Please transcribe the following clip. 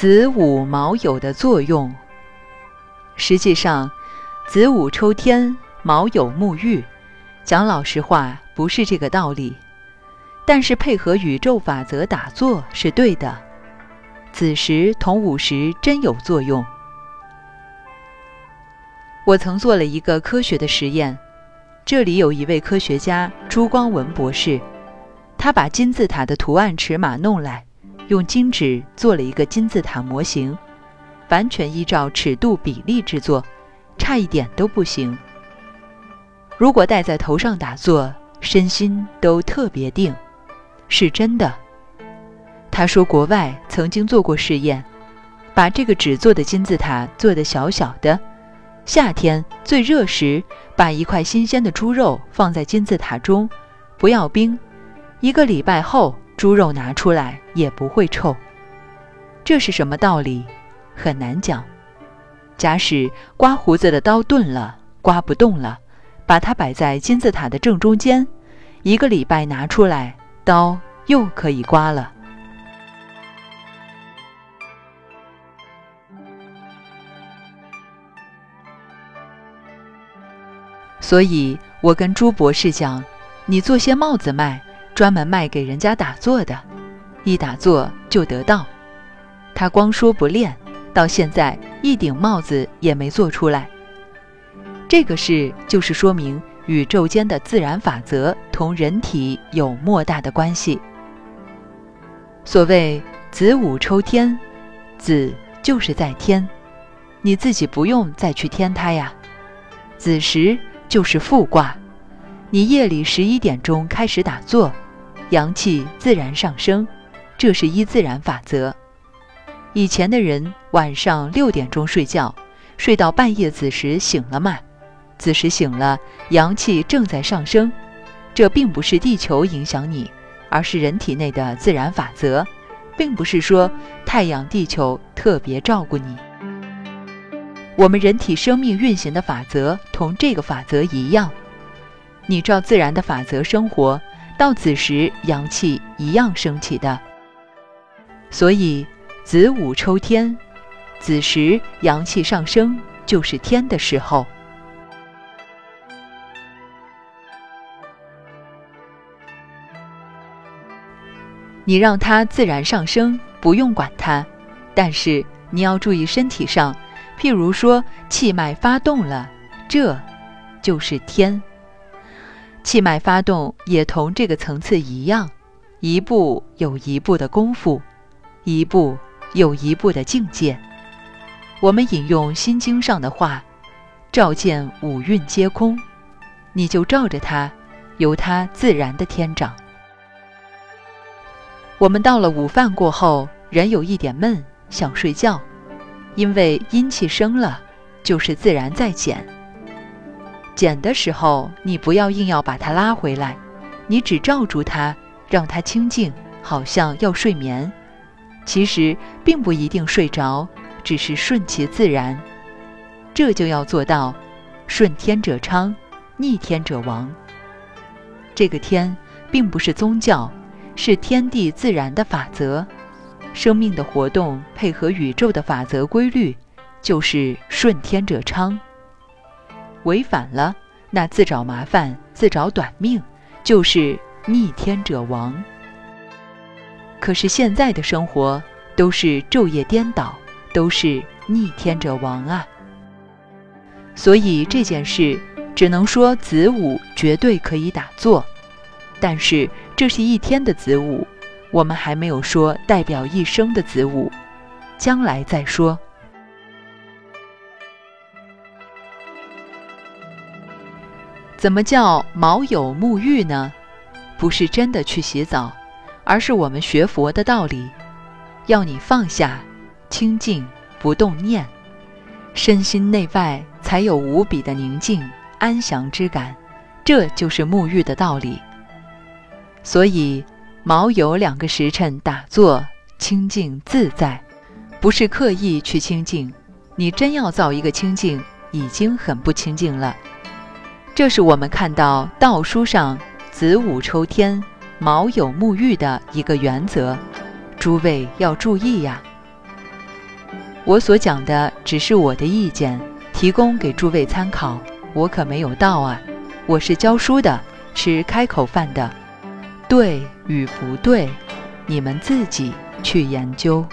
子午卯酉的作用。实际上，子午抽天，卯酉沐浴，讲老实话，不是这个道理。但是配合宇宙法则打坐是对的。子时同午时真有作用。我曾做了一个科学的实验，这里有一位科学家朱光文博士，他把金字塔的图案尺码弄来，用金纸做了一个金字塔模型，完全依照尺度比例制作，差一点都不行。如果戴在头上打坐，身心都特别定。是真的，他说国外曾经做过试验，把这个纸做的金字塔做得小小的，夏天最热时，把一块新鲜的猪肉放在金字塔中，不要冰，一个礼拜后猪肉拿出来也不会臭。这是什么道理？很难讲。假使刮胡子的刀钝了，刮不动了，把它摆在金字塔的正中间，一个礼拜拿出来。刀又可以刮了，所以我跟朱博士讲，你做些帽子卖，专门卖给人家打坐的，一打坐就得道。他光说不练，到现在一顶帽子也没做出来。这个事就是说明。宇宙间的自然法则同人体有莫大的关系。所谓子午抽天，子就是在天，你自己不用再去添它呀。子时就是复卦，你夜里十一点钟开始打坐，阳气自然上升，这是依自然法则。以前的人晚上六点钟睡觉，睡到半夜子时醒了嘛。子时醒了，阳气正在上升，这并不是地球影响你，而是人体内的自然法则，并不是说太阳、地球特别照顾你。我们人体生命运行的法则同这个法则一样，你照自然的法则生活，到子时阳气一样升起的。所以子午抽天，子时阳气上升就是天的时候。你让它自然上升，不用管它，但是你要注意身体上，譬如说气脉发动了，这就是天。气脉发动也同这个层次一样，一步有一步的功夫，一步有一步的境界。我们引用《心经》上的话：“照见五蕴皆空”，你就照着它，由它自然的天长。我们到了午饭过后，人有一点闷，想睡觉，因为阴气生了，就是自然在减。减的时候，你不要硬要把它拉回来，你只罩住它，让它清静，好像要睡眠，其实并不一定睡着，只是顺其自然。这就要做到，顺天者昌，逆天者亡。这个天，并不是宗教。是天地自然的法则，生命的活动配合宇宙的法则规律，就是顺天者昌。违反了，那自找麻烦，自找短命，就是逆天者亡。可是现在的生活都是昼夜颠倒，都是逆天者亡啊。所以这件事，只能说子午绝对可以打坐。但是这是一天的子午，我们还没有说代表一生的子午，将来再说。怎么叫毛有沐浴呢？不是真的去洗澡，而是我们学佛的道理，要你放下、清静、不动念，身心内外才有无比的宁静、安详之感，这就是沐浴的道理。所以，毛有两个时辰打坐清净自在，不是刻意去清净。你真要造一个清净，已经很不清净了。这是我们看到道书上子午抽天、卯酉沐浴的一个原则，诸位要注意呀。我所讲的只是我的意见，提供给诸位参考。我可没有道啊，我是教书的，吃开口饭的。对与不对，你们自己去研究。